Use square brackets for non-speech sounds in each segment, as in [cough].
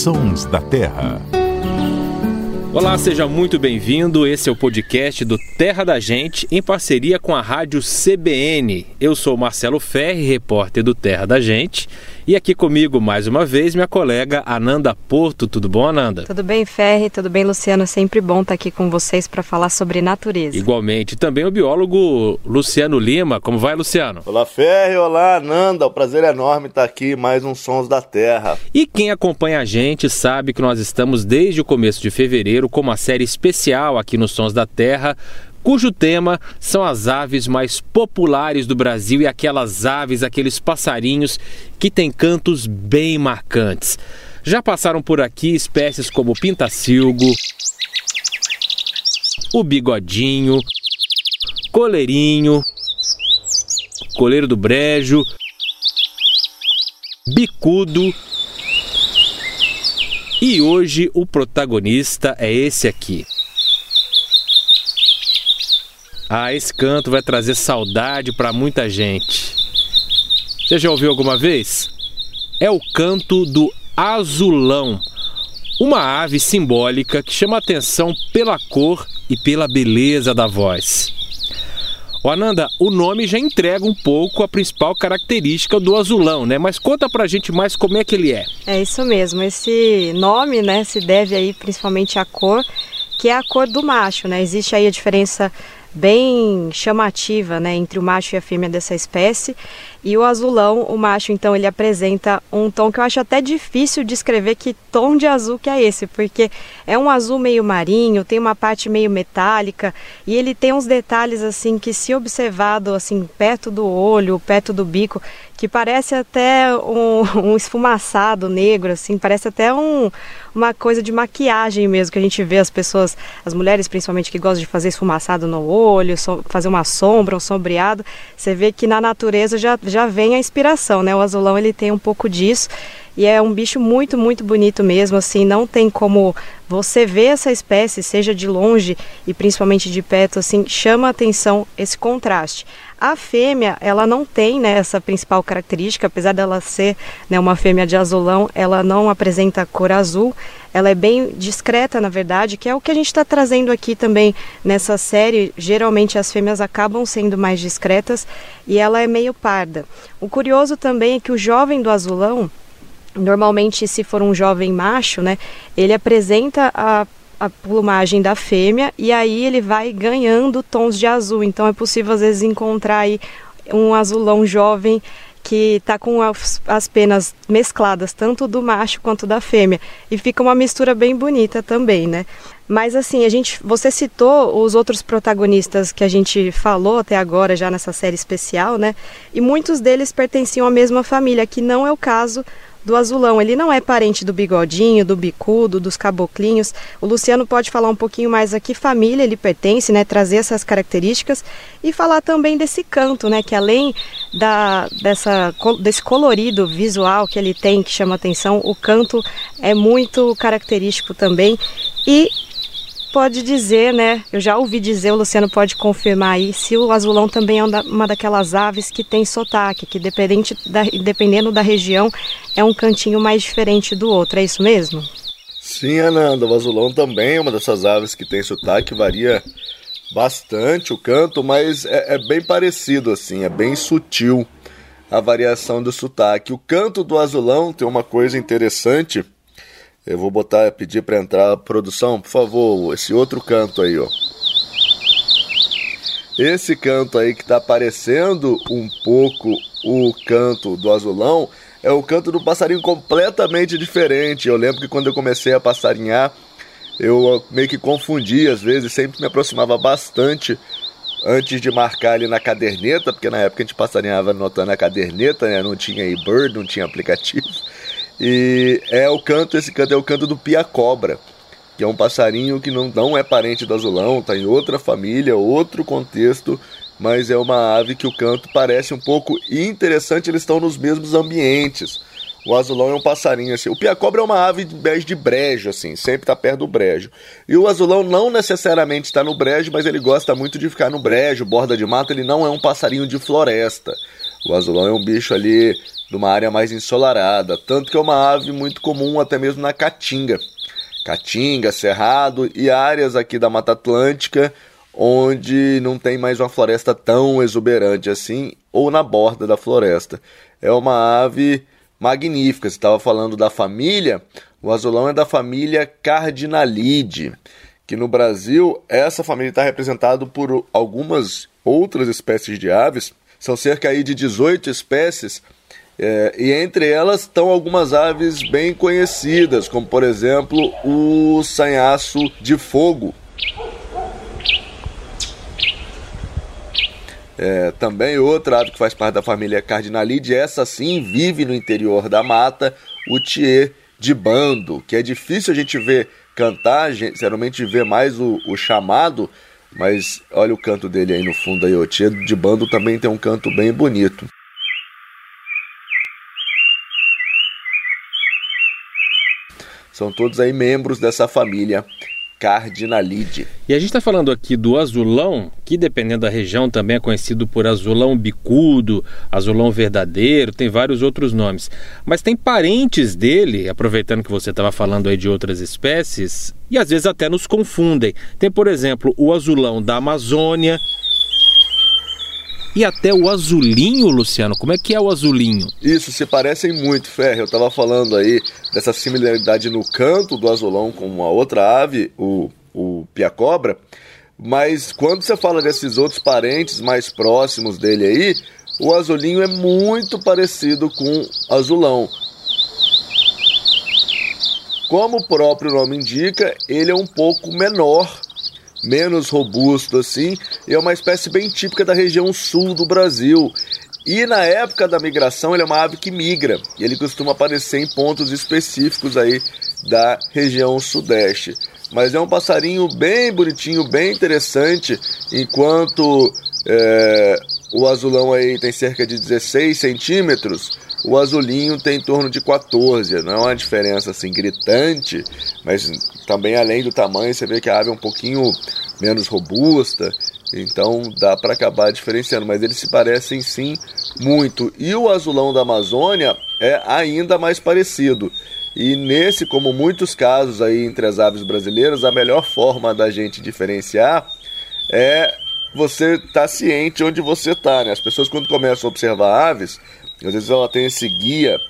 Sons da Terra. Olá, seja muito bem-vindo. Esse é o podcast do Terra da Gente, em parceria com a rádio CBN. Eu sou Marcelo Ferri, repórter do Terra da Gente, e aqui comigo mais uma vez minha colega Ananda Porto. Tudo bom, Ananda? Tudo bem, Ferri? Tudo bem, Luciano? Sempre bom estar aqui com vocês para falar sobre natureza. Igualmente. Também o biólogo Luciano Lima. Como vai, Luciano? Olá, Ferri. Olá, Ananda. O prazer é enorme estar aqui mais um Sons da Terra. E quem acompanha a gente sabe que nós estamos desde o começo de fevereiro com uma série especial aqui nos Sons da Terra cujo tema são as aves mais populares do Brasil e aquelas aves, aqueles passarinhos que têm cantos bem marcantes. Já passaram por aqui espécies como o pintacilgo, o bigodinho, coleirinho, coleiro do brejo, bicudo. E hoje o protagonista é esse aqui. Ah, esse canto vai trazer saudade para muita gente. Você já ouviu alguma vez? É o canto do azulão, uma ave simbólica que chama atenção pela cor e pela beleza da voz. O Ananda, o nome já entrega um pouco a principal característica do azulão, né? Mas conta pra gente mais como é que ele é. É isso mesmo. Esse nome, né, se deve aí principalmente à cor, que é a cor do macho, né? Existe aí a diferença bem chamativa né, entre o macho e a fêmea dessa espécie. E o azulão, o macho, então, ele apresenta um tom que eu acho até difícil de escrever que tom de azul que é esse, porque é um azul meio marinho, tem uma parte meio metálica e ele tem uns detalhes assim que se observado assim perto do olho, perto do bico, que parece até um, [laughs] um esfumaçado negro, assim, parece até um, uma coisa de maquiagem mesmo, que a gente vê as pessoas, as mulheres principalmente que gostam de fazer esfumaçado no olho, so, fazer uma sombra, um sombreado, você vê que na natureza já, já vem a inspiração, né? O azulão ele tem um pouco disso e é um bicho muito, muito bonito mesmo, assim, não tem como você ver essa espécie, seja de longe e principalmente de perto, assim, chama a atenção esse contraste. A fêmea, ela não tem né, essa principal característica, apesar dela ser né, uma fêmea de azulão, ela não apresenta cor azul, ela é bem discreta, na verdade, que é o que a gente está trazendo aqui também nessa série. Geralmente as fêmeas acabam sendo mais discretas e ela é meio parda. O curioso também é que o jovem do azulão, normalmente se for um jovem macho, né, ele apresenta a a plumagem da fêmea e aí ele vai ganhando tons de azul. Então é possível às vezes encontrar aí um azulão jovem que está com as, as, penas mescladas, tanto do macho quanto da fêmea, e fica uma mistura bem bonita também, né? Mas assim, a gente, você citou os outros protagonistas que a gente falou até agora já nessa série especial, né? E muitos deles pertenciam à mesma família, que não é o caso do azulão. Ele não é parente do bigodinho, do bicudo, dos caboclinhos. O Luciano pode falar um pouquinho mais a que família ele pertence, né? Trazer essas características e falar também desse canto, né? Que além da, dessa, desse colorido visual que ele tem, que chama atenção, o canto é muito característico também. E pode dizer, né? Eu já ouvi dizer, o Luciano pode confirmar aí, se o azulão também é uma daquelas aves que tem sotaque, que dependente da, dependendo da região é um cantinho mais diferente do outro, é isso mesmo? Sim, Ananda, o azulão também é uma dessas aves que tem sotaque, varia bastante o canto, mas é, é bem parecido assim, é bem sutil a variação do sotaque. O canto do azulão tem uma coisa interessante eu vou botar, pedir para entrar a produção, por favor, esse outro canto aí, ó. Esse canto aí que está aparecendo um pouco o canto do azulão é o canto do passarinho completamente diferente. Eu lembro que quando eu comecei a passarinhar, eu meio que confundia às vezes, sempre me aproximava bastante antes de marcar ali na caderneta, porque na época a gente passarinhava anotando a caderneta, né? Não tinha e-bird, não tinha aplicativo. E é o canto, esse canto é o canto do pia-cobra, que é um passarinho que não, não é parente do azulão, está em outra família, outro contexto, mas é uma ave que o canto parece um pouco interessante, eles estão nos mesmos ambientes. O azulão é um passarinho assim. O pia-cobra é uma ave de, de brejo, assim, sempre está perto do brejo. E o azulão não necessariamente está no brejo, mas ele gosta muito de ficar no brejo, borda de mato. Ele não é um passarinho de floresta. O azulão é um bicho ali de uma área mais ensolarada, tanto que é uma ave muito comum até mesmo na Caatinga. Caatinga, Cerrado e áreas aqui da Mata Atlântica onde não tem mais uma floresta tão exuberante assim, ou na borda da floresta. É uma ave magnífica. Você estava falando da família, o azulão é da família Cardinalide, que no Brasil essa família está representada por algumas outras espécies de aves. São cerca aí de 18 espécies é, e entre elas estão algumas aves bem conhecidas, como por exemplo o sanhaço de fogo. É, também outra ave que faz parte da família Cardinalide, essa sim vive no interior da mata, o tiê de bando, que é difícil a gente ver cantar, geralmente vê mais o, o chamado, mas olha o canto dele aí no fundo aí, o tiê de bando também tem um canto bem bonito. São todos aí membros dessa família Cardinalide. E a gente está falando aqui do azulão, que dependendo da região também é conhecido por azulão bicudo, azulão verdadeiro, tem vários outros nomes. Mas tem parentes dele, aproveitando que você estava falando aí de outras espécies, e às vezes até nos confundem. Tem, por exemplo, o azulão da Amazônia, e até o azulinho, Luciano. Como é que é o azulinho? Isso, se parecem muito, Ferre. Eu estava falando aí dessa similaridade no canto do azulão com uma outra ave, o, o piacobra. Mas quando você fala desses outros parentes mais próximos dele aí, o azulinho é muito parecido com azulão. Como o próprio nome indica, ele é um pouco menor menos robusto assim, e é uma espécie bem típica da região sul do Brasil. E na época da migração, ele é uma ave que migra, e ele costuma aparecer em pontos específicos aí da região sudeste. Mas é um passarinho bem bonitinho, bem interessante, enquanto é, o azulão aí tem cerca de 16 centímetros, o azulinho tem em torno de 14. Não é uma diferença assim gritante, mas também além do tamanho, você vê que a ave é um pouquinho menos robusta. Então dá para acabar diferenciando, mas eles se parecem sim muito. E o azulão da Amazônia é ainda mais parecido. E nesse, como muitos casos aí entre as aves brasileiras, a melhor forma da gente diferenciar é você estar tá ciente onde você está. Né? As pessoas quando começam a observar aves, às vezes ela tem esse guia,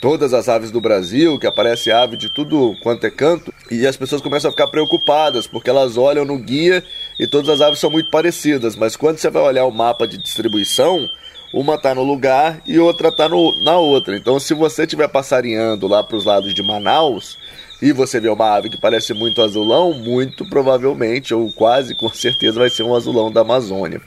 todas as aves do Brasil, que aparece ave de tudo quanto é canto, e as pessoas começam a ficar preocupadas, porque elas olham no guia e todas as aves são muito parecidas, mas quando você vai olhar o mapa de distribuição, uma está no lugar e outra está na outra. Então, se você estiver passarinhando lá para os lados de Manaus e você vê uma ave que parece muito azulão, muito provavelmente, ou quase com certeza, vai ser um azulão da Amazônia.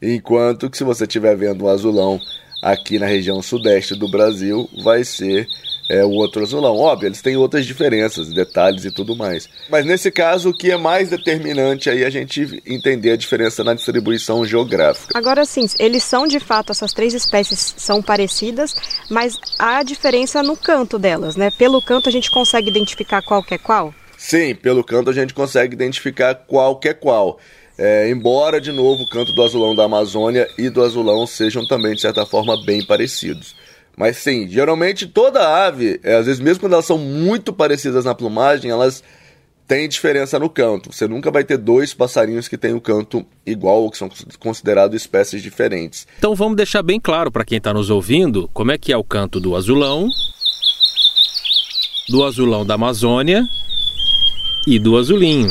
Enquanto que se você estiver vendo um azulão aqui na região sudeste do Brasil vai ser é, o outro azulão. Óbvio, eles têm outras diferenças, detalhes e tudo mais. Mas nesse caso, o que é mais determinante aí é a gente entender a diferença na distribuição geográfica. Agora sim, eles são de fato, essas três espécies são parecidas, mas há diferença no canto delas, né? Pelo canto a gente consegue identificar qual que é qual? Sim, pelo canto a gente consegue identificar qual que é qual. É, embora, de novo, o canto do azulão da Amazônia e do azulão sejam também, de certa forma, bem parecidos. Mas sim, geralmente toda ave, é, às vezes mesmo quando elas são muito parecidas na plumagem, elas têm diferença no canto. Você nunca vai ter dois passarinhos que têm o canto igual ou que são considerados espécies diferentes. Então vamos deixar bem claro para quem está nos ouvindo como é que é o canto do azulão, do azulão da Amazônia e do azulinho.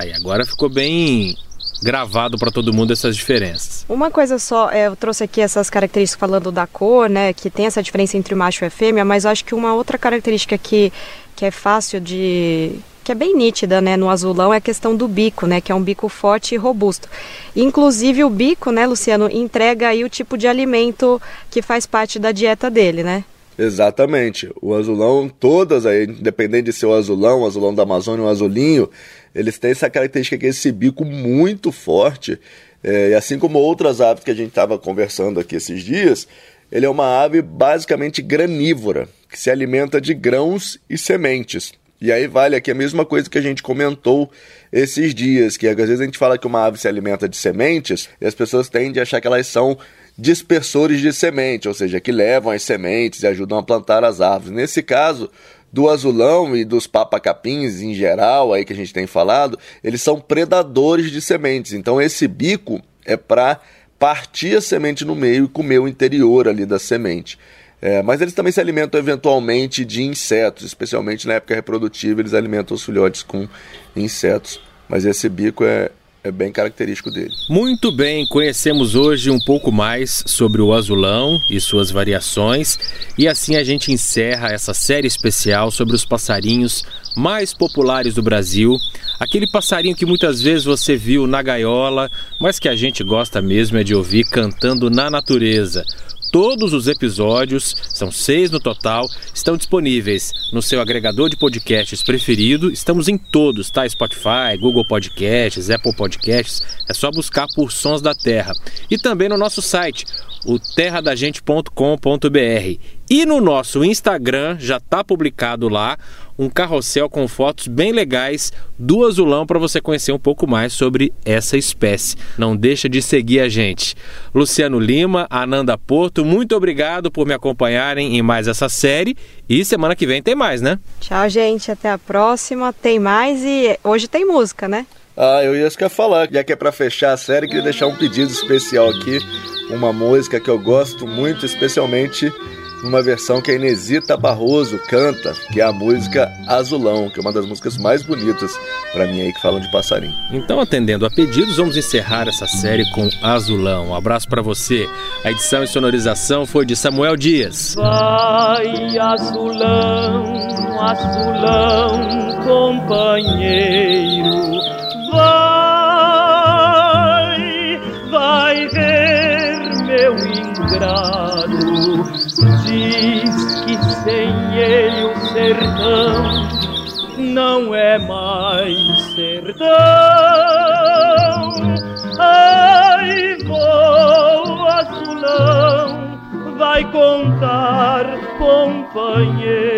Aí agora ficou bem gravado para todo mundo essas diferenças. Uma coisa só, é, eu trouxe aqui essas características falando da cor, né, que tem essa diferença entre o macho e a fêmea, mas eu acho que uma outra característica que, que é fácil de que é bem nítida, né, no azulão é a questão do bico, né, que é um bico forte e robusto. Inclusive o bico, né, Luciano, entrega aí o tipo de alimento que faz parte da dieta dele, né? Exatamente. O azulão, todas aí, independente de ser o azulão, o azulão da Amazônia, o azulinho, eles têm essa característica que é esse bico muito forte. É, e assim como outras aves que a gente estava conversando aqui esses dias, ele é uma ave basicamente granívora, que se alimenta de grãos e sementes. E aí vale aqui a mesma coisa que a gente comentou esses dias, que às vezes a gente fala que uma ave se alimenta de sementes e as pessoas tendem a achar que elas são dispersores de semente, ou seja, que levam as sementes e ajudam a plantar as árvores. Nesse caso, do azulão e dos papacapins em geral, aí que a gente tem falado, eles são predadores de sementes. Então esse bico é para partir a semente no meio e comer o interior ali da semente. É, mas eles também se alimentam eventualmente de insetos, especialmente na época reprodutiva, eles alimentam os filhotes com insetos. Mas esse bico é, é bem característico dele. Muito bem, conhecemos hoje um pouco mais sobre o azulão e suas variações, e assim a gente encerra essa série especial sobre os passarinhos mais populares do Brasil. Aquele passarinho que muitas vezes você viu na gaiola, mas que a gente gosta mesmo é de ouvir cantando na natureza. Todos os episódios, são seis no total, estão disponíveis no seu agregador de podcasts preferido. Estamos em todos, tá? Spotify, Google Podcasts, Apple Podcasts. É só buscar por Sons da Terra. E também no nosso site, o terradagente.com.br. E no nosso Instagram já está publicado lá um carrossel com fotos bem legais do azulão para você conhecer um pouco mais sobre essa espécie. Não deixa de seguir a gente. Luciano Lima, Ananda Porto, muito obrigado por me acompanharem em mais essa série e semana que vem tem mais, né? Tchau, gente, até a próxima. Tem mais e hoje tem música, né? Ah, eu ia quer falar, já que é para fechar a série, queria deixar um pedido especial aqui, uma música que eu gosto muito, especialmente numa versão que a Inesita Barroso canta, que é a música Azulão, que é uma das músicas mais bonitas para mim aí que falam de passarinho. Então, atendendo a pedidos, vamos encerrar essa série com Azulão. Um abraço para você. A edição e sonorização foi de Samuel Dias. Vai, azulão, azulão, companheiro, vai, vai ver meu ingrato diz que sem ele o sertão não é mais sertão. Ai, voo azulão, vai contar, companheiro